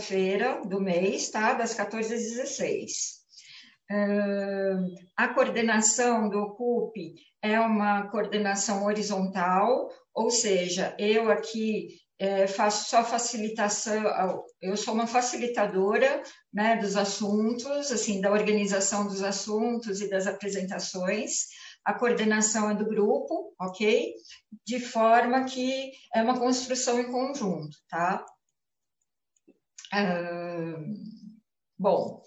sexta-feira do mês, tá? Das 14 às 16. Uh, a coordenação do OCUP é uma coordenação horizontal, ou seja, eu aqui é, faço só facilitação, eu sou uma facilitadora né, dos assuntos, assim, da organização dos assuntos e das apresentações. A coordenação é do grupo, ok? De forma que é uma construção em conjunto, tá? Bom,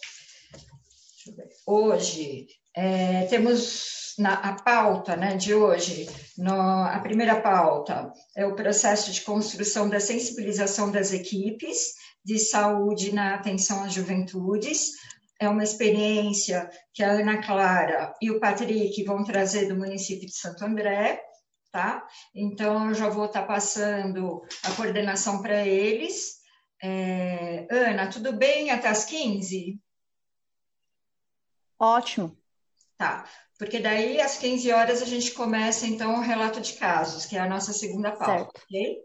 hoje é, temos na a pauta né, de hoje, no, a primeira pauta é o processo de construção da sensibilização das equipes de saúde na atenção às juventudes. É uma experiência que a Ana Clara e o Patrick vão trazer do município de Santo André, tá? Então, eu já vou estar passando a coordenação para eles. É, Ana, tudo bem até as 15? Ótimo. Tá, porque daí às 15 horas a gente começa então o relato de casos, que é a nossa segunda pauta, certo. ok?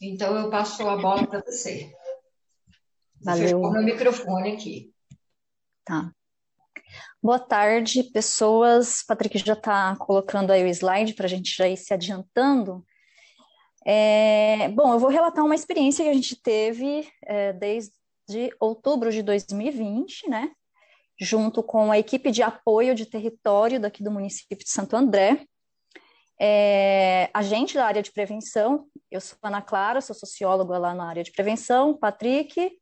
Então eu passo a bola para você. Valeu. Vou meu microfone aqui. Tá. Boa tarde, pessoas. Patrick já está colocando aí o slide para a gente já ir se adiantando. É, bom, eu vou relatar uma experiência que a gente teve é, desde outubro de 2020, né? junto com a equipe de apoio de território daqui do município de Santo André. É, agente da área de prevenção, eu sou Ana Clara, sou socióloga lá na área de prevenção, Patrick,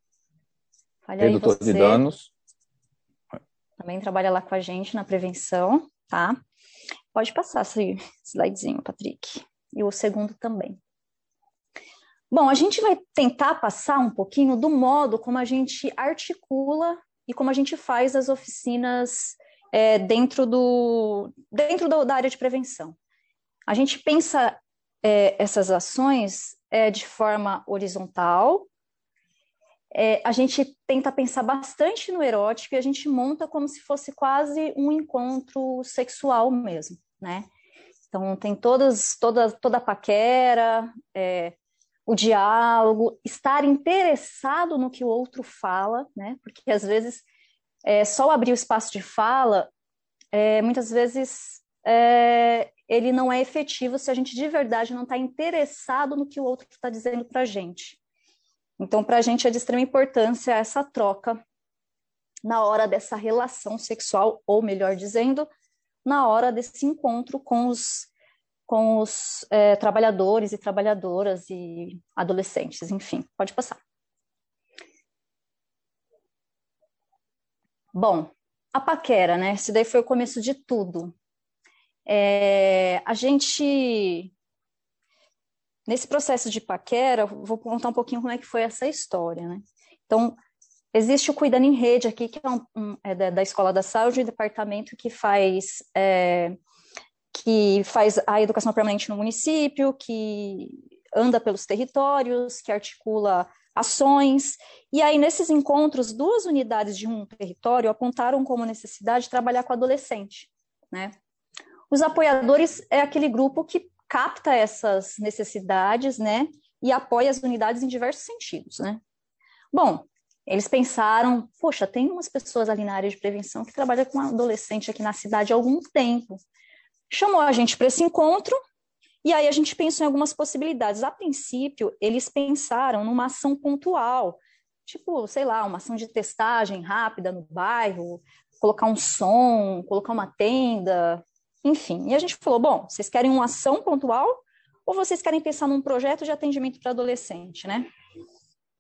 Redutor de danos. Também trabalha lá com a gente na prevenção, tá? Pode passar esse slidezinho, Patrick. E o segundo também. Bom, a gente vai tentar passar um pouquinho do modo como a gente articula e como a gente faz as oficinas é, dentro, do, dentro da área de prevenção. A gente pensa é, essas ações é, de forma horizontal, é, a gente tenta pensar bastante no erótico e a gente monta como se fosse quase um encontro sexual mesmo, né? Então tem todas, toda, toda a paquera, é, o diálogo, estar interessado no que o outro fala, né? Porque às vezes é, só abrir o espaço de fala, é, muitas vezes é, ele não é efetivo se a gente de verdade não está interessado no que o outro está dizendo para a gente. Então, para a gente é de extrema importância essa troca na hora dessa relação sexual, ou melhor dizendo, na hora desse encontro com os com os é, trabalhadores e trabalhadoras e adolescentes, enfim, pode passar. Bom, a paquera, né? Esse daí foi o começo de tudo. É, a gente, nesse processo de paquera, vou contar um pouquinho como é que foi essa história, né? Então, existe o Cuidando em Rede aqui, que é, um, um, é da, da, Escola da Saúde, um departamento que faz é, que faz a educação permanente no município, que anda pelos territórios, que articula ações. E aí, nesses encontros, duas unidades de um território apontaram como necessidade trabalhar com adolescente. Né? Os apoiadores é aquele grupo que capta essas necessidades né, e apoia as unidades em diversos sentidos. Né? Bom, eles pensaram, poxa, tem umas pessoas ali na área de prevenção que trabalham com adolescente aqui na cidade há algum tempo chamou a gente para esse encontro e aí a gente pensou em algumas possibilidades. A princípio, eles pensaram numa ação pontual, tipo, sei lá, uma ação de testagem rápida no bairro, colocar um som, colocar uma tenda, enfim. E a gente falou, bom, vocês querem uma ação pontual ou vocês querem pensar num projeto de atendimento para adolescente, né?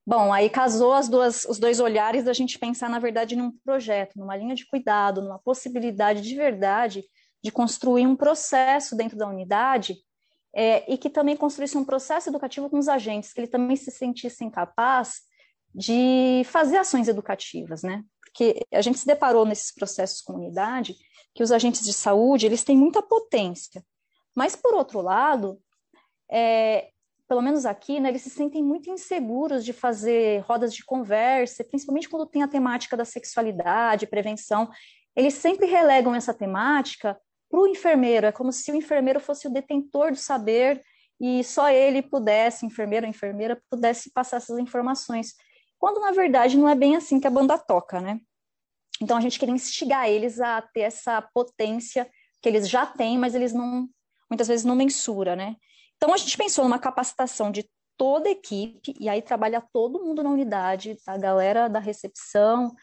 Bom, aí casou as duas, os dois olhares da gente pensar, na verdade, num projeto, numa linha de cuidado, numa possibilidade de verdade de construir um processo dentro da unidade é, e que também construísse um processo educativo com os agentes, que ele também se sentissem capaz de fazer ações educativas, né? Porque a gente se deparou nesses processos com unidade que os agentes de saúde eles têm muita potência, mas por outro lado, é, pelo menos aqui, né, eles se sentem muito inseguros de fazer rodas de conversa, principalmente quando tem a temática da sexualidade, prevenção. Eles sempre relegam essa temática para o enfermeiro. É como se o enfermeiro fosse o detentor do saber e só ele pudesse, enfermeiro ou enfermeira, pudesse passar essas informações. quando na verdade não é bem assim que a banda toca, né? Então a gente queria instigar eles a ter essa potência que eles já têm, mas eles não muitas vezes não mensura, né? Então a gente pensou numa capacitação de toda a equipe e aí trabalha todo mundo na unidade, a galera da recepção,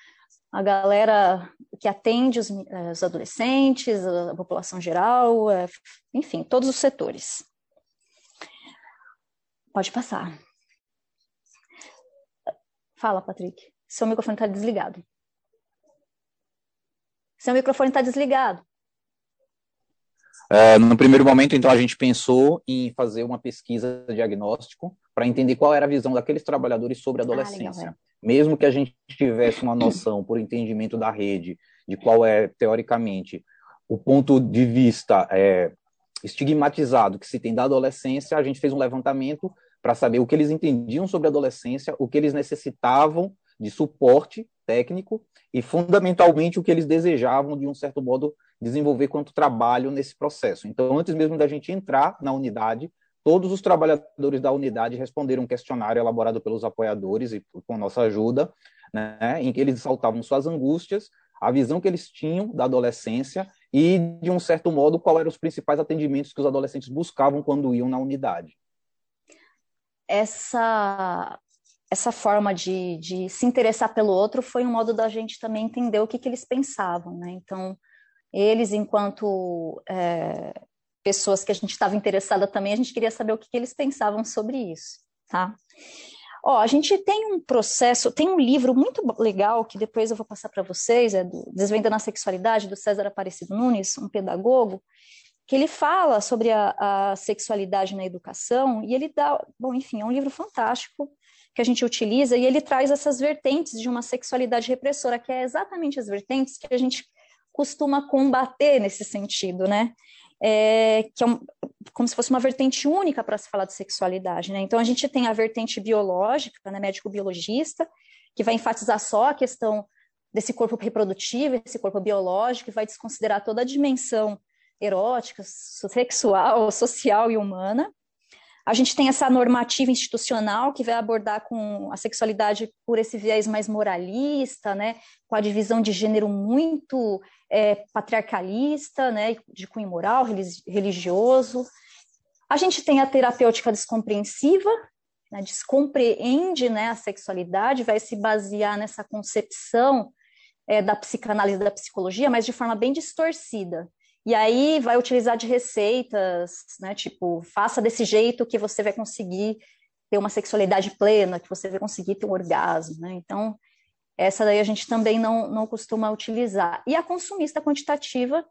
a galera que atende os, eh, os adolescentes, a população geral, eh, enfim, todos os setores. Pode passar. Fala, Patrick. Seu microfone está desligado. Seu microfone está desligado. É, no primeiro momento, então, a gente pensou em fazer uma pesquisa diagnóstico para entender qual era a visão daqueles trabalhadores sobre a adolescência. Ah, legal, é. Mesmo que a gente tivesse uma noção, por entendimento da rede, de qual é, teoricamente, o ponto de vista é, estigmatizado que se tem da adolescência, a gente fez um levantamento para saber o que eles entendiam sobre a adolescência, o que eles necessitavam de suporte técnico e, fundamentalmente, o que eles desejavam, de um certo modo, desenvolver quanto trabalho nesse processo. Então, antes mesmo da gente entrar na unidade, todos os trabalhadores da unidade responderam um questionário elaborado pelos apoiadores e com nossa ajuda, né, em que eles saltavam suas angústias, a visão que eles tinham da adolescência e, de um certo modo, quais eram os principais atendimentos que os adolescentes buscavam quando iam na unidade. Essa essa forma de, de se interessar pelo outro foi um modo da gente também entender o que, que eles pensavam, né? Então, eles, enquanto é, pessoas que a gente estava interessada também, a gente queria saber o que, que eles pensavam sobre isso, tá? Ó, a gente tem um processo, tem um livro muito legal que depois eu vou passar para vocês, é do Desvendando a Sexualidade, do César Aparecido Nunes, um pedagogo, que ele fala sobre a, a, sexualidade na educação e ele dá, bom, enfim, é um livro fantástico que a gente utiliza e ele traz essas vertentes de uma sexualidade repressora, que é exatamente as vertentes que a gente costuma combater nesse sentido, né? É, que é um, como se fosse uma vertente única para se falar de sexualidade, né? Então a gente tem a vertente biológica, né, médico-biologista, que vai enfatizar só a questão desse corpo reprodutivo, esse corpo biológico, e vai desconsiderar toda a dimensão erótica, sexual, social e humana. A gente tem essa normativa institucional que vai abordar com a sexualidade por esse viés mais moralista, né, com a divisão de gênero muito é, patriarcalista, né, de cunho moral, religioso. A gente tem a terapêutica descompreensiva, né, descompreende né, a sexualidade, vai se basear nessa concepção é, da psicanálise da psicologia, mas de forma bem distorcida. E aí vai utilizar de receitas, né? Tipo, faça desse jeito que você vai conseguir ter uma sexualidade plena, que você vai conseguir ter um orgasmo, né? Então, essa daí a gente também não, não costuma utilizar. E a consumista quantitativa,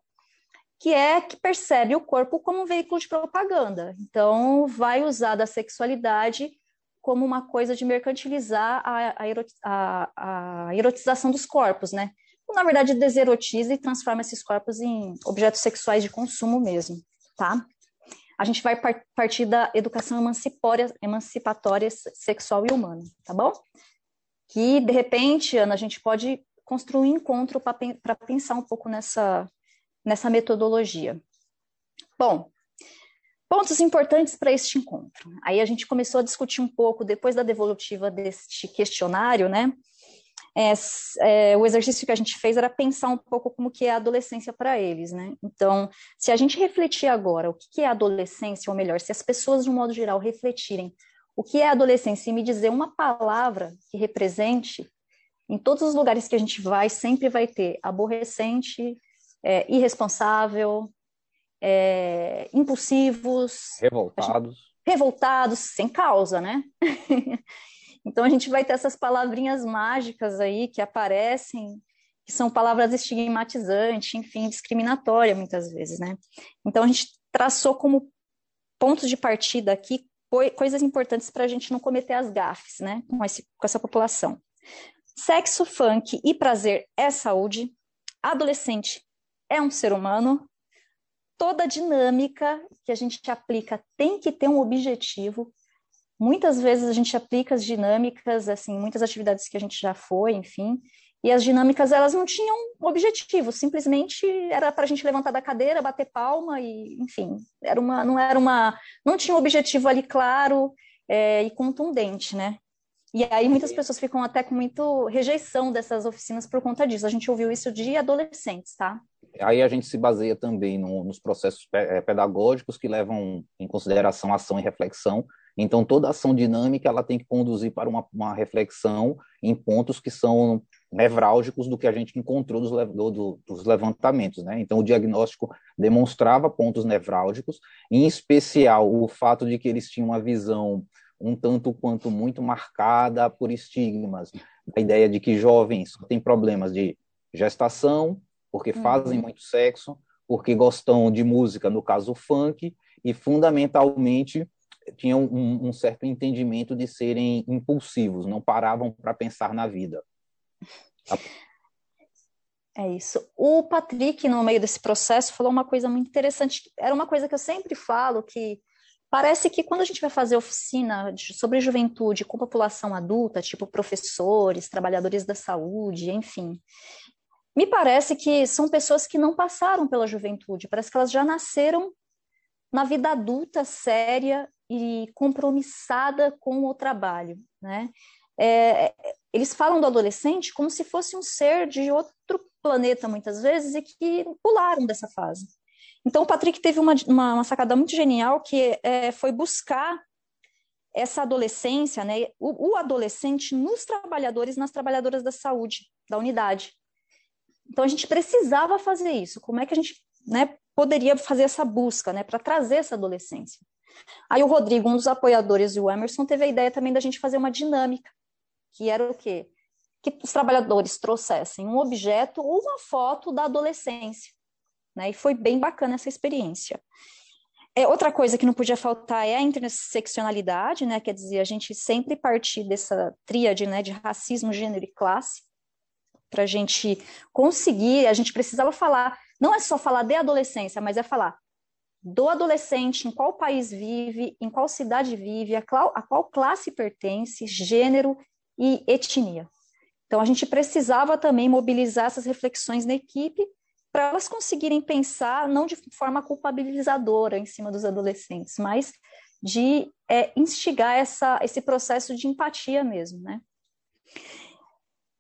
que é que percebe o corpo como um veículo de propaganda. Então, vai usar da sexualidade como uma coisa de mercantilizar a, a, a erotização dos corpos, né? Na verdade, deserotiza e transforma esses corpos em objetos sexuais de consumo mesmo, tá? A gente vai partir da educação emancipatória, emancipatória sexual e humana, tá bom? Que, de repente, Ana, a gente pode construir um encontro para pensar um pouco nessa, nessa metodologia. Bom, pontos importantes para este encontro. Aí a gente começou a discutir um pouco, depois da devolutiva deste questionário, né? É, é, o exercício que a gente fez era pensar um pouco como que é a adolescência para eles, né? Então, se a gente refletir agora o que é adolescência, ou melhor, se as pessoas de um modo geral refletirem o que é adolescência e me dizer uma palavra que represente, em todos os lugares que a gente vai, sempre vai ter aborrecente, é, irresponsável, é, impulsivos, revoltados. Gente, revoltados, sem causa, né? Então a gente vai ter essas palavrinhas mágicas aí que aparecem, que são palavras estigmatizantes, enfim, discriminatórias muitas vezes, né? Então a gente traçou como pontos de partida aqui coisas importantes para a gente não cometer as gafes, né, com, esse, com essa população. Sexo, funk e prazer é saúde. Adolescente é um ser humano. Toda dinâmica que a gente aplica tem que ter um objetivo, Muitas vezes a gente aplica as dinâmicas, assim, muitas atividades que a gente já foi, enfim, e as dinâmicas elas não tinham objetivo, simplesmente era para a gente levantar da cadeira, bater palma e, enfim, era uma, não era uma, não tinha um objetivo ali claro é, e contundente, né? E aí muitas pessoas ficam até com muito rejeição dessas oficinas por conta disso. A gente ouviu isso de adolescentes, tá? Aí a gente se baseia também no, nos processos eh, pedagógicos que levam em consideração ação e reflexão. Então, toda ação dinâmica ela tem que conduzir para uma, uma reflexão em pontos que são nevrálgicos do que a gente encontrou dos, do, dos levantamentos. Né? Então, o diagnóstico demonstrava pontos nevrálgicos, em especial o fato de que eles tinham uma visão um tanto quanto muito marcada por estigmas. A ideia de que jovens têm problemas de gestação, porque uhum. fazem muito sexo, porque gostam de música, no caso funk, e fundamentalmente tinham um, um certo entendimento de serem impulsivos, não paravam para pensar na vida. É isso. O Patrick, no meio desse processo, falou uma coisa muito interessante. Era uma coisa que eu sempre falo, que parece que quando a gente vai fazer oficina sobre juventude com população adulta, tipo professores, trabalhadores da saúde, enfim, me parece que são pessoas que não passaram pela juventude, parece que elas já nasceram na vida adulta séria e compromissada com o trabalho, né? É, eles falam do adolescente como se fosse um ser de outro planeta, muitas vezes, e que pularam dessa fase. Então, o Patrick teve uma, uma, uma sacada muito genial, que é, foi buscar essa adolescência, né, o, o, adolescente nos trabalhadores, nas trabalhadoras da saúde, da unidade. Então, a gente precisava fazer isso. Como é que a gente né, poderia fazer essa busca né, para trazer essa adolescência? Aí o Rodrigo, um dos apoiadores, e o Emerson, teve a ideia também da gente fazer uma dinâmica que era o quê? Que os trabalhadores trouxessem um objeto ou uma foto da adolescência. Né? E foi bem bacana essa experiência. É, outra coisa que não podia faltar é a interseccionalidade, né? quer dizer, a gente sempre partir dessa tríade né, de racismo, gênero e classe, para a gente conseguir, a gente precisava falar, não é só falar de adolescência, mas é falar do adolescente, em qual país vive, em qual cidade vive, a qual, a qual classe pertence, gênero e etnia. Então, a gente precisava também mobilizar essas reflexões na equipe para elas conseguirem pensar não de forma culpabilizadora em cima dos adolescentes, mas de é, instigar essa, esse processo de empatia mesmo, né?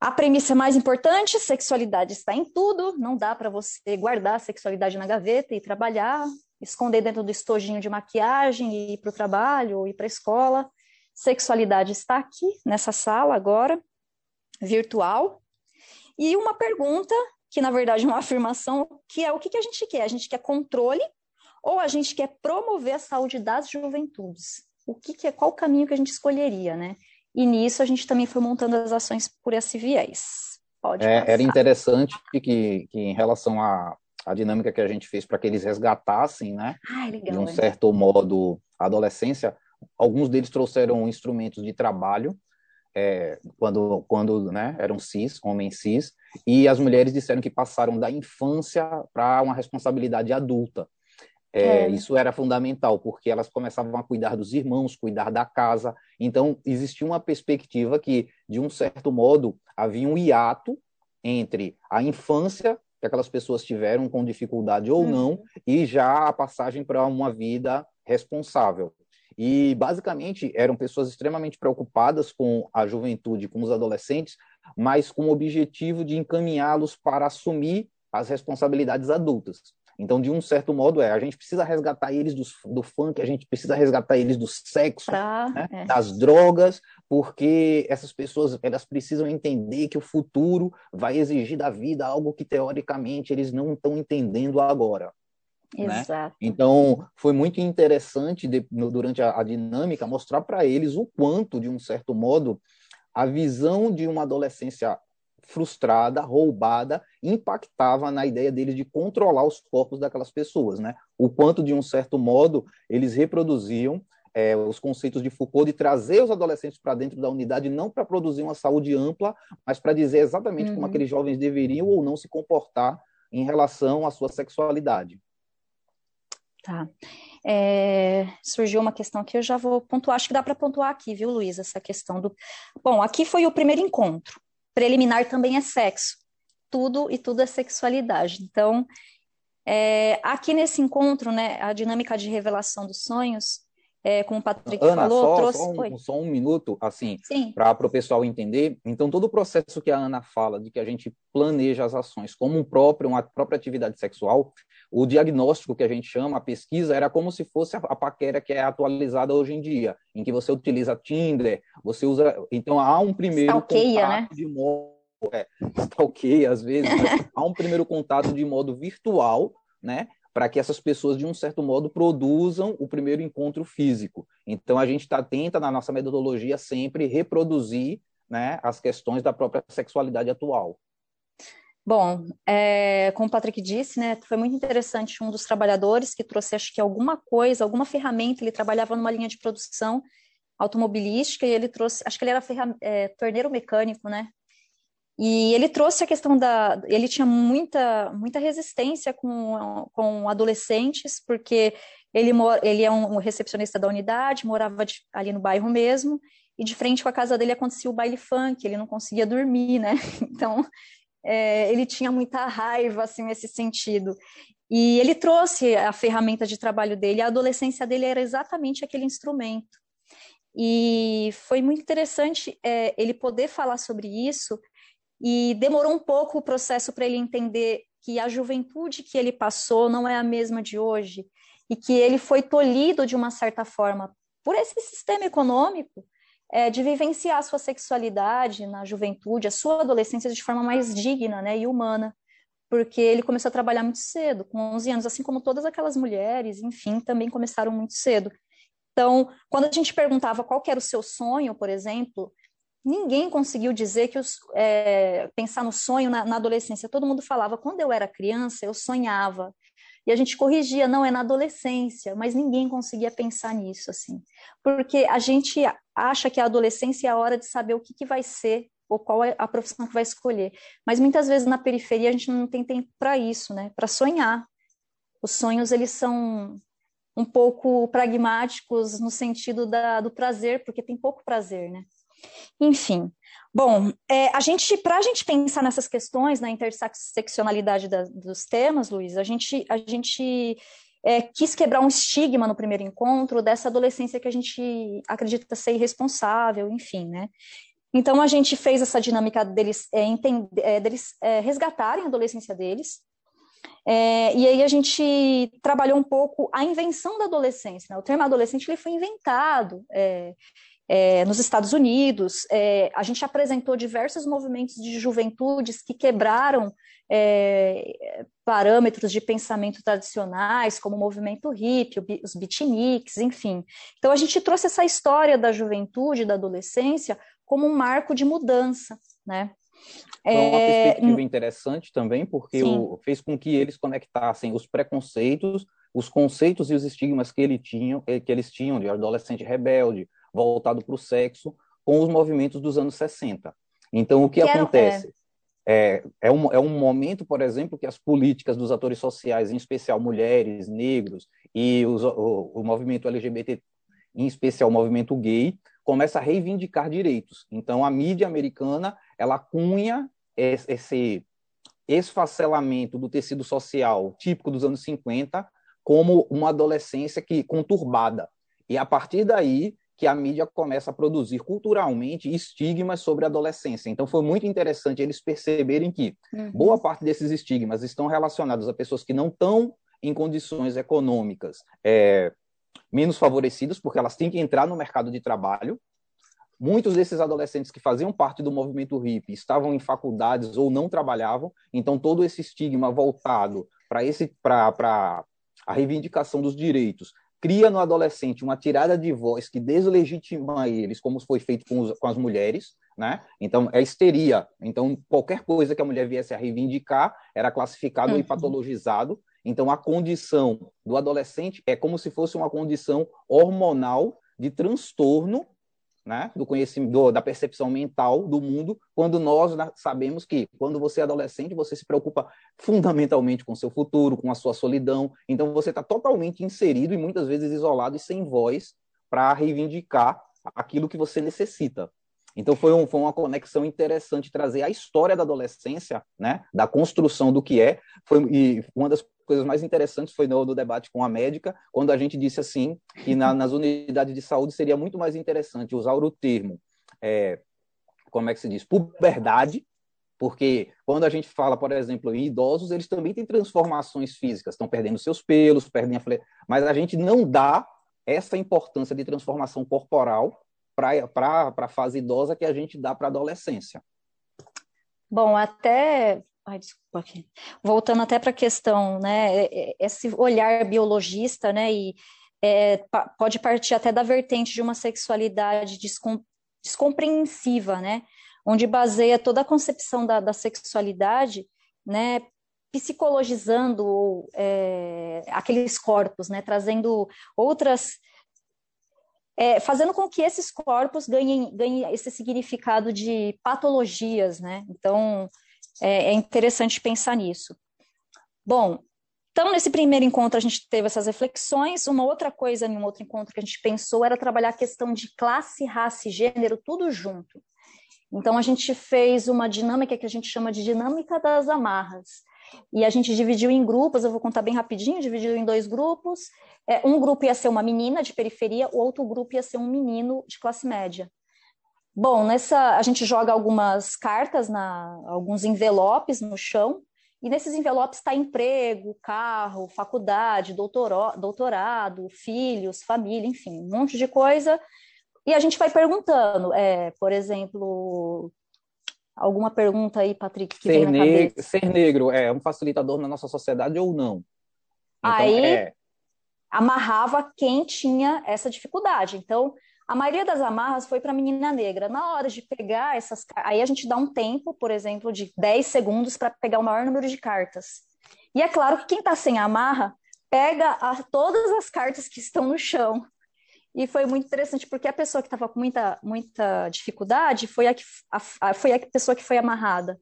A premissa mais importante, sexualidade está em tudo, não dá para você guardar a sexualidade na gaveta e trabalhar, esconder dentro do estojinho de maquiagem e ir para o trabalho ou ir para a escola. Sexualidade está aqui, nessa sala agora, virtual. E uma pergunta, que na verdade é uma afirmação, que é o que, que a gente quer? A gente quer controle ou a gente quer promover a saúde das juventudes? O que, que é, qual o caminho que a gente escolheria, né? E nisso a gente também foi montando as ações por esse viés. Pode é, era interessante que, que em relação à, à dinâmica que a gente fez para que eles resgatassem, né, legal, de um certo modo, a adolescência, alguns deles trouxeram instrumentos de trabalho, é, quando, quando né, eram cis, homens cis, e as mulheres disseram que passaram da infância para uma responsabilidade adulta. É, é. Isso era fundamental, porque elas começavam a cuidar dos irmãos, cuidar da casa. Então, existia uma perspectiva que, de um certo modo, havia um hiato entre a infância que aquelas pessoas tiveram com dificuldade ou não, uhum. e já a passagem para uma vida responsável. E, basicamente, eram pessoas extremamente preocupadas com a juventude, com os adolescentes, mas com o objetivo de encaminhá-los para assumir as responsabilidades adultas. Então, de um certo modo, é, a gente precisa resgatar eles do, do funk, a gente precisa resgatar eles do sexo, né, é. das drogas, porque essas pessoas elas precisam entender que o futuro vai exigir da vida algo que, teoricamente, eles não estão entendendo agora. Né? Exato. Né? Então, foi muito interessante de, no, durante a, a dinâmica mostrar para eles o quanto, de um certo modo, a visão de uma adolescência frustrada, roubada, impactava na ideia deles de controlar os corpos daquelas pessoas, né? O quanto, de um certo modo, eles reproduziam é, os conceitos de Foucault de trazer os adolescentes para dentro da unidade, não para produzir uma saúde ampla, mas para dizer exatamente uhum. como aqueles jovens deveriam ou não se comportar em relação à sua sexualidade. Tá. É, surgiu uma questão que eu já vou pontuar, acho que dá para pontuar aqui, viu, Luiz, essa questão do. Bom, aqui foi o primeiro encontro. Preliminar também é sexo. Tudo e tudo é sexualidade. Então, é, aqui nesse encontro, né, a dinâmica de revelação dos sonhos, é, como o Patrick Ana, falou, só, trouxe... Só um, só um minuto, assim, Sim. para o pessoal entender. Então, todo o processo que a Ana fala de que a gente planeja as ações como um próprio, uma própria atividade sexual, o diagnóstico que a gente chama, a pesquisa, era como se fosse a, a paquera que é atualizada hoje em dia, em que você utiliza Tinder, você usa... Então, há um primeiro Stalkeia, contato né? de modo... É, stalkeia, às vezes, há um primeiro contato de modo virtual, né? Para que essas pessoas, de um certo modo, produzam o primeiro encontro físico. Então, a gente tá, tenta, na nossa metodologia, sempre reproduzir né, as questões da própria sexualidade atual. Bom, é, como o Patrick disse, né, foi muito interessante um dos trabalhadores que trouxe, acho que alguma coisa, alguma ferramenta, ele trabalhava numa linha de produção automobilística e ele trouxe, acho que ele era é, torneiro mecânico, né, e ele trouxe a questão da. Ele tinha muita, muita resistência com, com adolescentes, porque ele, ele é um recepcionista da unidade, morava de, ali no bairro mesmo, e de frente com a casa dele acontecia o baile funk, ele não conseguia dormir, né? Então, é, ele tinha muita raiva, assim, nesse sentido. E ele trouxe a ferramenta de trabalho dele, a adolescência dele era exatamente aquele instrumento. E foi muito interessante é, ele poder falar sobre isso e demorou um pouco o processo para ele entender que a juventude que ele passou não é a mesma de hoje e que ele foi tolhido de uma certa forma por esse sistema econômico é, de vivenciar a sua sexualidade na juventude, a sua adolescência de forma mais digna né, e humana, porque ele começou a trabalhar muito cedo, com 11 anos, assim como todas aquelas mulheres, enfim, também começaram muito cedo. Então, quando a gente perguntava qual era o seu sonho, por exemplo, ninguém conseguiu dizer que os, é, pensar no sonho na, na, adolescência. Todo mundo falava, quando eu era criança, eu sonhava. E a gente corrigia, não, é na adolescência, mas ninguém conseguia pensar nisso, assim. Porque a gente acha que a adolescência é a hora de saber o que, que vai ser ou qual é a profissão que vai escolher. Mas muitas vezes na periferia a gente não tem tempo para isso, né? Para sonhar. Os sonhos, eles são um pouco pragmáticos no sentido da, do prazer, porque tem pouco prazer, né? Enfim, bom, é, a gente, para a gente pensar nessas questões, na interseccionalidade da, dos temas, Luiz, a gente, a gente é, quis quebrar um estigma no primeiro encontro dessa adolescência que a gente acredita ser irresponsável, enfim, né? Então a gente fez essa dinâmica deles, é, entender, é, deles é, resgatarem a adolescência deles, é, e aí a gente trabalhou um pouco a invenção da adolescência. Né? O termo adolescente ele foi inventado é, é, nos Estados Unidos, é, a gente apresentou diversos movimentos de juventudes que quebraram é, parâmetros de pensamento tradicionais, como o movimento hippie, os beatniks, enfim. Então, a gente trouxe essa história da juventude, da adolescência, como um marco de mudança, né? Foi uma é, perspectiva interessante também, porque o, fez com que eles conectassem os preconceitos, os conceitos e os estigmas que, ele tinham, que eles tinham de adolescente rebelde, voltado para o sexo com os movimentos dos anos 60. Então, o que Quero, acontece? É, é, um, é um momento, por exemplo, que as políticas dos atores sociais, em especial mulheres, negros e os, o, o movimento LGBT, em especial o movimento gay, começa a reivindicar direitos. Então, a mídia americana, ela cunha esse esfacelamento do tecido social típico dos anos 50 como uma adolescência que conturbada. E a partir daí, que a mídia começa a produzir culturalmente estigmas sobre a adolescência. Então, foi muito interessante eles perceberem que uhum. boa parte desses estigmas estão relacionados a pessoas que não estão em condições econômicas é, menos favorecidas, porque elas têm que entrar no mercado de trabalho. Muitos desses adolescentes que faziam parte do movimento hippie estavam em faculdades ou não trabalhavam, então todo esse estigma voltado para esse para a reivindicação dos direitos cria no adolescente uma tirada de voz que deslegitima eles, como foi feito com, os, com as mulheres, né? Então, é histeria. Então, qualquer coisa que a mulher viesse a reivindicar era classificado uhum. e patologizado. Então, a condição do adolescente é como se fosse uma condição hormonal de transtorno né, do conhecimento, da percepção mental do mundo, quando nós sabemos que, quando você é adolescente, você se preocupa fundamentalmente com seu futuro, com a sua solidão, então você está totalmente inserido e muitas vezes isolado e sem voz para reivindicar aquilo que você necessita. Então foi, um, foi uma conexão interessante trazer a história da adolescência, né, da construção do que é, foi, e uma das coisas mais interessantes foi no, no, debate com a médica, quando a gente disse assim que na, nas unidades de saúde seria muito mais interessante usar o termo, é, como é que se diz, puberdade, porque quando a gente fala, por exemplo, em idosos, eles também têm transformações físicas, estão perdendo seus pelos, perdem a mas a gente não dá essa importância de transformação corporal para a fase idosa que a gente dá para a adolescência. Bom, até Ai, desculpa aqui. Voltando até para a questão, né? Esse olhar biologista, né? E é, pode partir até da vertente de uma sexualidade descom descompreensiva, né? Onde baseia toda a concepção da, da sexualidade, né? Psicologizando é, aqueles corpos, né? Trazendo outras é, fazendo com que esses corpos ganhem, ganhem esse significado de patologias, né? Então, é, é interessante pensar nisso. Bom, então, nesse primeiro encontro, a gente teve essas reflexões. Uma outra coisa, em um outro encontro que a gente pensou, era trabalhar a questão de classe, raça e gênero, tudo junto. Então, a gente fez uma dinâmica que a gente chama de dinâmica das amarras. E a gente dividiu em grupos, eu vou contar bem rapidinho, dividiu em dois grupos. É, um grupo ia ser uma menina de periferia, o outro grupo ia ser um menino de classe média. Bom, nessa a gente joga algumas cartas, na, alguns envelopes no chão, e nesses envelopes está emprego, carro, faculdade, doutorado, doutorado, filhos, família, enfim, um monte de coisa. E a gente vai perguntando, é, por exemplo, alguma pergunta aí, Patrick, que ser vem na cabeça. Ser negro é um facilitador na nossa sociedade ou não? Então, aí é... amarrava quem tinha essa dificuldade. Então, a maioria das amarras foi para menina negra. Na hora de pegar essas. Aí a gente dá um tempo, por exemplo, de 10 segundos para pegar o maior número de cartas. E é claro que quem está sem amarra pega a, todas as cartas que estão no chão. E foi muito interessante, porque a pessoa que estava com muita, muita dificuldade foi a, que, a, foi a pessoa que foi amarrada.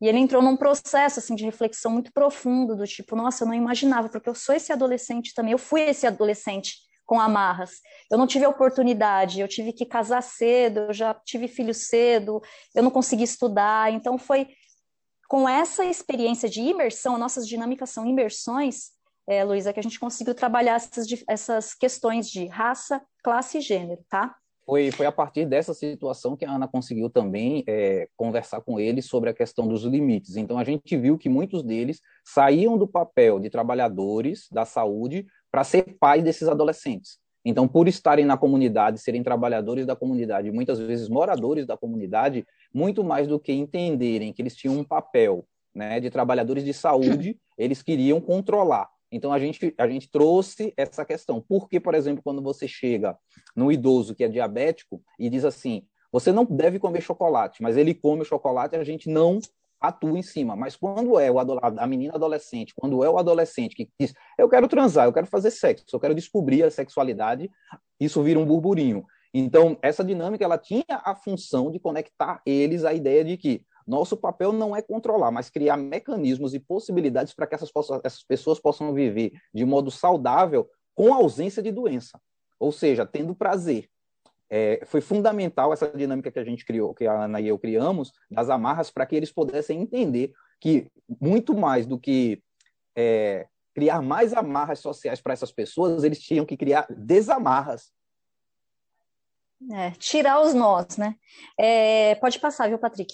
E ele entrou num processo assim de reflexão muito profundo, do tipo, nossa, eu não imaginava, porque eu sou esse adolescente também, eu fui esse adolescente com amarras. Eu não tive a oportunidade, eu tive que casar cedo, eu já tive filho cedo, eu não consegui estudar. Então, foi com essa experiência de imersão, nossas dinâmicas são imersões, é, Luísa, que a gente conseguiu trabalhar essas, essas questões de raça, classe e gênero, tá? Foi, foi a partir dessa situação que a Ana conseguiu também é, conversar com eles sobre a questão dos limites. Então, a gente viu que muitos deles saíam do papel de trabalhadores da saúde para ser pai desses adolescentes. Então, por estarem na comunidade, serem trabalhadores da comunidade, muitas vezes moradores da comunidade, muito mais do que entenderem que eles tinham um papel né, de trabalhadores de saúde, eles queriam controlar. Então, a gente, a gente trouxe essa questão. Porque, por exemplo, quando você chega no idoso que é diabético e diz assim: você não deve comer chocolate, mas ele come o chocolate, a gente não atua em cima. Mas quando é o a menina adolescente, quando é o adolescente que diz, eu quero transar, eu quero fazer sexo, eu quero descobrir a sexualidade, isso vira um burburinho. Então, essa dinâmica ela tinha a função de conectar eles à ideia de que nosso papel não é controlar, mas criar mecanismos e possibilidades para que essas, essas pessoas possam viver de modo saudável com ausência de doença. Ou seja, tendo prazer, é, foi fundamental essa dinâmica que a gente criou, que a Ana e eu criamos, das amarras, para que eles pudessem entender que muito mais do que é, criar mais amarras sociais para essas pessoas, eles tinham que criar desamarras. É, tirar os nós, né? É, pode passar, viu, Patrick?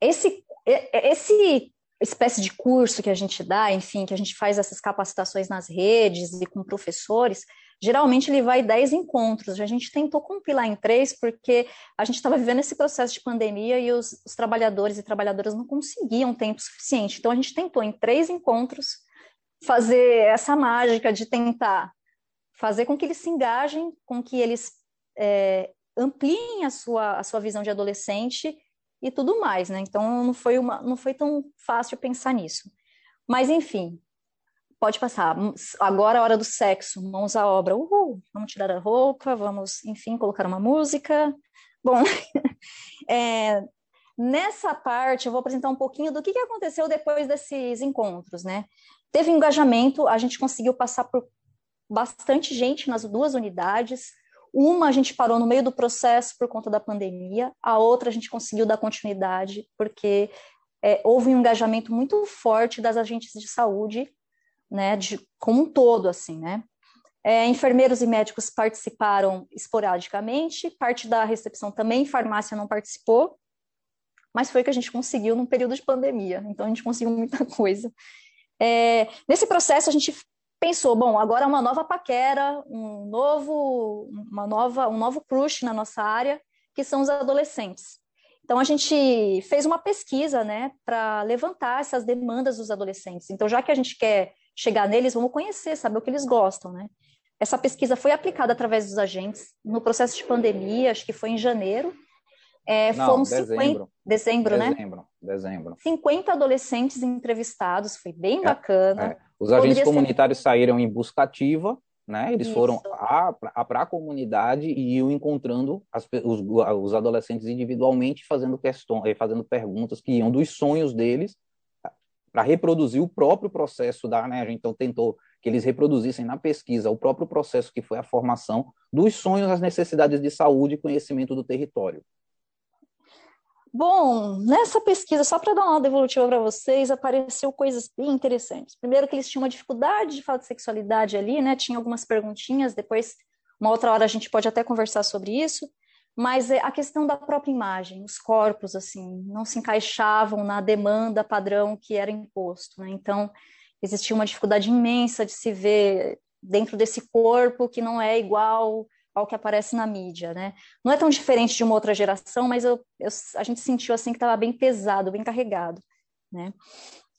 Esse, esse espécie de curso que a gente dá, enfim, que a gente faz essas capacitações nas redes e com professores, geralmente ele vai 10 encontros. A gente tentou compilar em três, porque a gente estava vivendo esse processo de pandemia e os, os, trabalhadores e trabalhadoras não conseguiam tempo suficiente. Então, a gente tentou em três encontros fazer essa mágica de tentar fazer com que eles se engajem, com que eles é, ampliem a sua, a sua visão de adolescente e tudo mais, né? Então, não foi, uma, não foi tão fácil pensar nisso. Mas, enfim, pode passar. Agora é a hora do sexo, mãos à obra. Uhul, vamos tirar a roupa, vamos, enfim, colocar uma música. Bom, é, nessa parte eu vou apresentar um pouquinho do que, que aconteceu depois desses encontros, né? Teve engajamento, a gente conseguiu passar por bastante gente nas duas unidades. Uma a gente parou no meio do processo por conta da pandemia, a outra a gente conseguiu dar continuidade, porque é, houve um engajamento muito forte das agentes de saúde né, de, como um todo, assim, né. É, enfermeiros e médicos participaram esporadicamente, parte da recepção também, farmácia não participou, mas foi o que a gente conseguiu num período de pandemia, então a gente conseguiu muita coisa. É, nesse processo a gente pensou, bom, agora é uma nova paquera, um novo, uma nova, um novo crush na nossa área, que são os adolescentes. Então a gente fez uma pesquisa, né, para levantar essas demandas dos adolescentes. Então já que a gente quer chegar neles, vamos conhecer, saber o que eles gostam, né? Essa pesquisa foi aplicada através dos agentes no processo de pandemia, acho que foi em janeiro. É, Não, foram dezembro. 50, dezembro, né? Dezembro, dezembro. 50 adolescentes entrevistados, foi bem é, bacana. É. Os agentes comunitários ser... saíram em busca ativa, né? Eles Isso. foram para a comunidade e iam encontrando as, os, os, adolescentes individualmente, fazendo questões, eh, fazendo perguntas que iam dos sonhos deles para reproduzir o próprio processo da, né? A gente então tentou que eles reproduzissem na pesquisa o próprio processo que foi a formação dos sonhos, as necessidades de saúde e conhecimento do território. Bom, nessa pesquisa, só para dar uma nota evolutiva para vocês, apareceu coisas bem interessantes. Primeiro que eles tinham uma dificuldade de falar de sexualidade ali, né? Tinha algumas perguntinhas, depois, uma outra hora a gente pode até conversar sobre isso, mas é a questão da própria imagem, os corpos, assim, não se encaixavam na demanda padrão que era imposto, né? Então, existia uma dificuldade imensa de se ver dentro desse corpo que não é igual ao que aparece na mídia, né? Não é tão diferente de uma outra geração, mas eu, eu, a gente sentiu assim que estava bem pesado, bem carregado, né?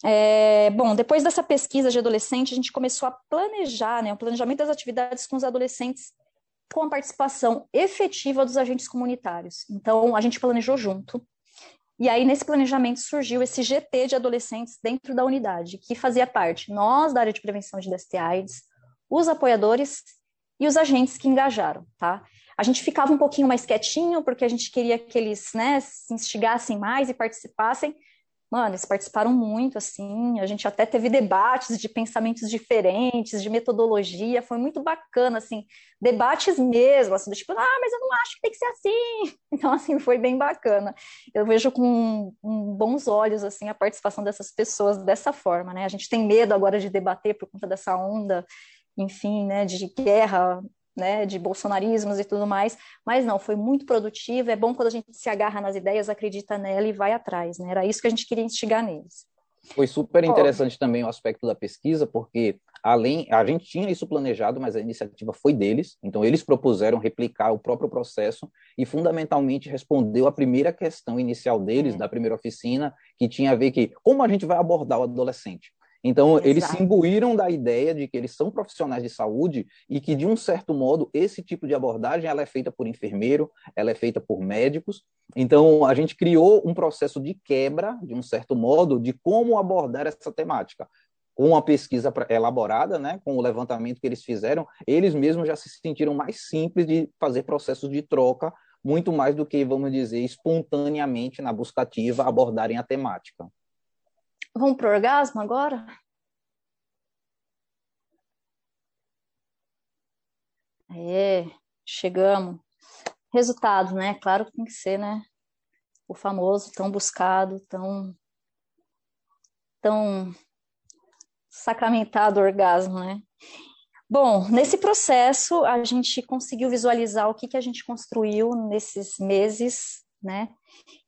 É, bom, depois dessa pesquisa de adolescente, a gente começou a planejar, né, o planejamento das atividades com os adolescentes com a participação efetiva dos agentes comunitários. Então, a gente planejou junto. E aí, nesse planejamento, surgiu esse GT de adolescentes dentro da unidade, que fazia parte, nós, da área de prevenção de DST-AIDS, os apoiadores e os agentes que engajaram, tá? A gente ficava um pouquinho mais quietinho, porque a gente queria que eles, né, se instigassem mais e participassem. Mano, eles participaram muito, assim, a gente até teve debates de pensamentos diferentes, de metodologia, foi muito bacana, assim, debates mesmo, assim, do tipo, ah, mas eu não acho que tem que ser assim. Então, assim, foi bem bacana. Eu vejo com, bons olhos, assim, a participação dessas pessoas dessa forma, né? A gente tem medo agora de debater por conta dessa onda enfim, né, de guerra, né, de bolsonarismos e tudo mais, mas não, foi muito produtivo, é bom quando a gente se agarra nas ideias, acredita nela e vai atrás, né, era isso que a gente queria instigar neles. Foi super interessante oh. também o aspecto da pesquisa, porque além a gente tinha isso planejado, mas a iniciativa foi deles, então eles propuseram replicar o próprio processo e fundamentalmente respondeu a primeira questão inicial deles, é. da primeira oficina, que tinha a ver que como a gente vai abordar o adolescente. Então, Exato. eles se imbuíram da ideia de que eles são profissionais de saúde e que, de um certo modo, esse tipo de abordagem ela é feita por enfermeiro, ela é feita por médicos. Então, a gente criou um processo de quebra, de um certo modo, de como abordar essa temática. Com a pesquisa elaborada, né, com o levantamento que eles fizeram, eles mesmos já se sentiram mais simples de fazer processos de troca, muito mais do que, vamos dizer, espontaneamente na buscativa abordarem a temática. Vamos para o orgasmo agora? É, chegamos. Resultado, né? Claro que tem que ser, né? O famoso, tão buscado, tão, tão sacramentado orgasmo, né? Bom, nesse processo a gente conseguiu visualizar o que, que a gente construiu nesses meses, né?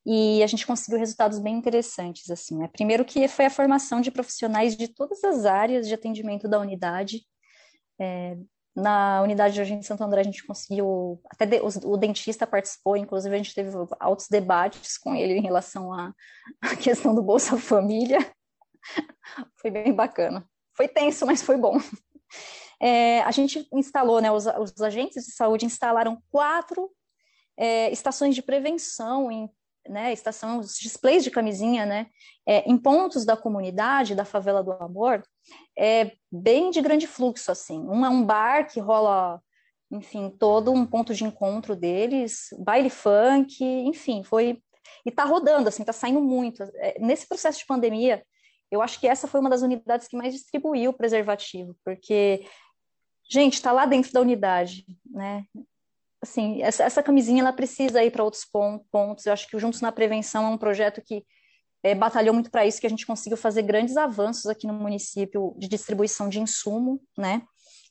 E a gente conseguiu resultados bem interessantes assim. Né? Primeiro que foi a formação de profissionais de todas as áreas de atendimento da unidade. É, na unidade de urgência Santo André a gente conseguiu, até de, o, o, dentista participou, inclusive a gente teve altos debates com ele em relação à, à questão do Bolsa Família. foi bem bacana. Foi tenso, mas foi bom. É, a gente instalou, né, os, os agentes de saúde instalaram quatro é, estações de prevenção em né, estação, os displays de camisinha, né, é, em pontos da comunidade, da favela do amor, é bem de grande fluxo, assim. Um é um bar que rola, enfim, todo um ponto de encontro deles, baile funk, enfim, foi... E tá rodando, assim, tá saindo muito. É, nesse processo de pandemia, eu acho que essa foi uma das unidades que mais distribuiu o preservativo, porque, gente, está lá dentro da unidade, né? Assim, essa, essa camisinha ela precisa ir para outros pontos. Eu acho que o Juntos na Prevenção é um projeto que é, batalhou muito para isso, que a gente conseguiu fazer grandes avanços aqui no município de distribuição de insumo, né?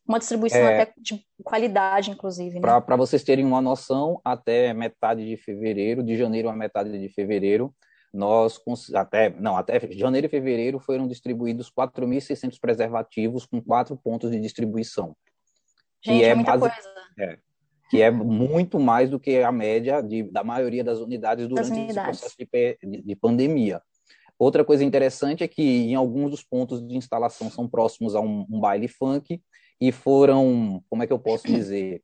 Uma distribuição é, até de qualidade, inclusive. Né? Para vocês terem uma noção, até metade de fevereiro, de janeiro a metade de fevereiro, nós até não até janeiro e fevereiro foram distribuídos 4.600 preservativos com quatro pontos de distribuição. Gente, que é, é muita base, coisa. É, que é muito mais do que a média de, da maioria das unidades durante esse processo de, de, de, pandemia. Outra coisa interessante é que em alguns dos pontos de instalação são próximos a um, um baile funk e foram, como é que eu posso dizer,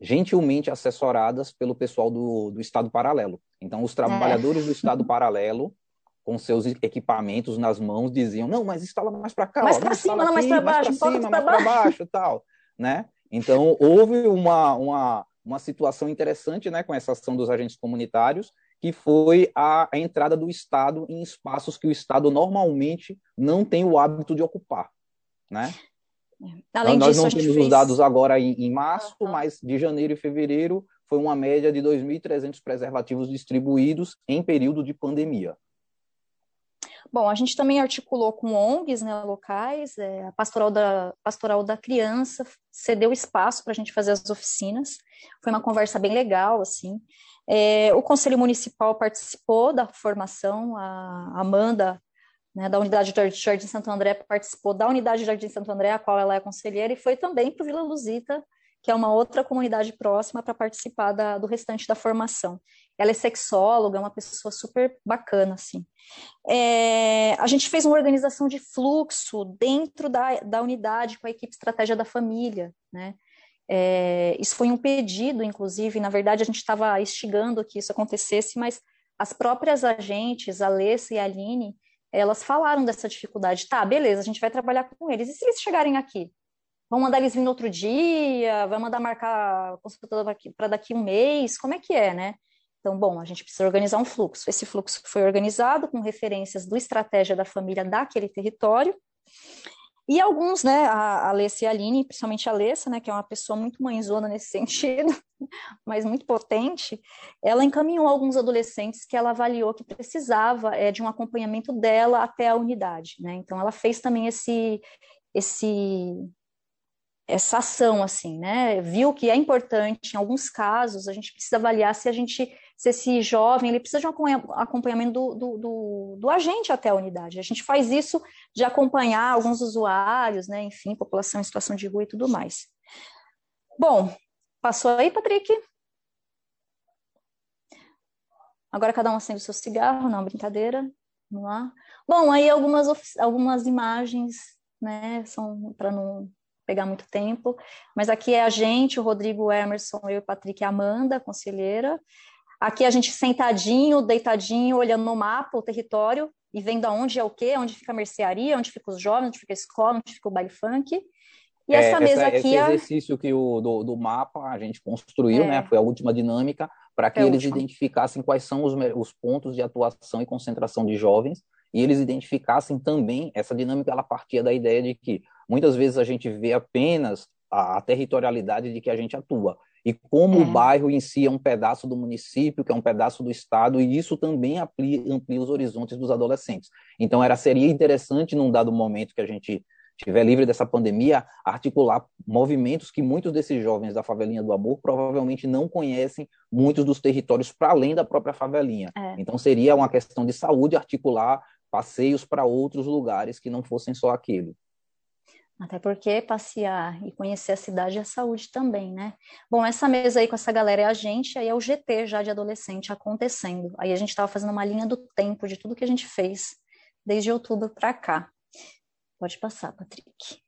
gentilmente assessoradas pelo pessoal do, do Estado Paralelo. Então, os trabalhadores é. do Estado Paralelo, com seus equipamentos nas mãos, diziam: não, mas instala mais para cá, mais para cima, não mais para baixo, mais para para baixo, tal, né? Então, houve uma, uma, uma situação interessante, né, com essa ação dos agentes comunitários, que foi a, a entrada do Estado em espaços que o Estado normalmente não tem o hábito de ocupar, né? Além nós disso, não temos fez... os dados agora em, em março, uhum. mas de janeiro e fevereiro foi uma média de 2.300 preservativos distribuídos em período de pandemia. Bom, a gente também articulou com ONGs né, locais, é, a Pastoral da, Pastoral da Criança cedeu espaço para a gente fazer as oficinas, foi uma conversa bem legal, assim. É, o Conselho Municipal participou da formação, a Amanda né, da unidade de Jardim Santo André, participou da unidade de Jardim Santo André, a qual ela é conselheira, e foi também para o Vila Luzita, que é uma outra comunidade próxima, para participar da, do restante da formação. Ela é sexóloga, é uma pessoa super bacana, assim. É, a gente fez uma organização de fluxo dentro da, da unidade com a equipe Estratégia da Família, né? É, isso foi um pedido, inclusive, na verdade a gente estava instigando que isso acontecesse, mas as próprias agentes, a Alessa e a Aline, elas falaram dessa dificuldade. Tá, beleza, a gente vai trabalhar com eles. E se eles chegarem aqui? Vão mandar eles vir no outro dia? Vai mandar marcar consulta para daqui um mês? Como é que é, né? Então, bom, a gente precisa organizar um fluxo. Esse fluxo foi organizado com referências do estratégia da família daquele território. E alguns, né, a Alessia e a Aline, principalmente a Alessia, né, que é uma pessoa muito mãezona nesse sentido, mas muito potente, ela encaminhou alguns adolescentes que ela avaliou que precisava é, de um acompanhamento dela até a unidade, né, então ela fez também esse, esse, essa ação, assim, né, viu que é importante, em alguns casos, a gente precisa avaliar se a gente se esse jovem ele precisa de um acompanhamento do, do, do, do, agente até a unidade. A gente faz isso de acompanhar alguns usuários, né, enfim, população em situação de rua e tudo mais. Bom, passou aí, Patrick? Agora cada um acende o seu cigarro, não, brincadeira. Vamos lá. Bom, aí algumas, algumas imagens, né, são para não pegar muito tempo, mas aqui é a gente, o Rodrigo Emerson, eu e Patrick e Amanda, conselheira, Aqui a gente sentadinho, deitadinho, olhando no mapa o território e vendo aonde é o quê, onde fica a mercearia, onde fica os jovens, onde fica a escola, onde fica o baile funk. E é, essa mesa essa, aqui. Esse é... exercício que o, do, do mapa a gente construiu, né, é. né? Foi a última dinâmica, para que é eles identificassem quais são os, os pontos de atuação e concentração de jovens, e eles identificassem também essa dinâmica, ela partia da ideia de que muitas vezes a gente vê apenas a, a territorialidade de que a gente atua. E como é. o bairro em si é um pedaço do município, que é um pedaço do estado, e isso também amplia, amplia os horizontes dos adolescentes. Então, era seria interessante, num dado momento que a gente estiver livre dessa pandemia, articular movimentos que muitos desses jovens da favelinha do amor provavelmente não conhecem muitos dos territórios para além da própria favelinha. É. Então seria uma questão de saúde articular passeios para outros lugares que não fossem só aquele. Até porque passear e conhecer a cidade é saúde também, né? Bom, essa mesa aí com essa galera é a gente, aí é o GT já de adolescente acontecendo. Aí a gente estava fazendo uma linha do tempo de tudo que a gente fez desde outubro para cá. Pode passar, Patrick.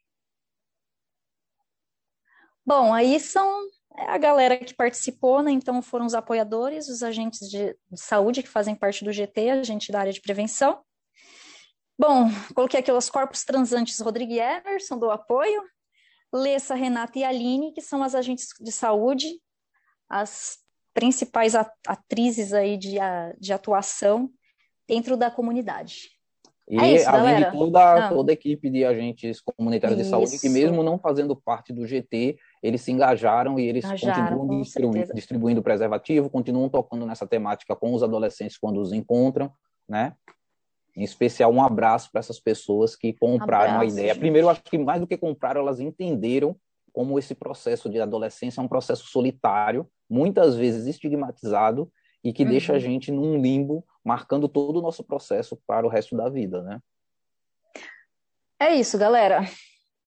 Bom, aí são é a galera que participou, né? Então foram os apoiadores, os agentes de, de saúde que fazem parte do GT, a gente da área de prevenção. Bom, coloquei aqui os corpos transantes Rodrigo e Emerson, do apoio, Lessa, Renata e Aline, que são as agentes de saúde, as principais atrizes aí de, de atuação dentro da comunidade. E é isso, além galera. de toda, toda a equipe de agentes comunitários isso. de saúde, que mesmo não fazendo parte do GT, eles se engajaram e eles engajaram, continuam distribuindo, distribuindo preservativo, continuam tocando nessa temática com os adolescentes quando os encontram, né? Em especial, um abraço para essas pessoas que compraram abraço, a ideia. Gente. Primeiro, acho que mais do que compraram, elas entenderam como esse processo de adolescência é um processo solitário, muitas vezes estigmatizado, e que uhum. deixa a gente num limbo, marcando todo o nosso processo para o resto da vida, né? É isso, galera.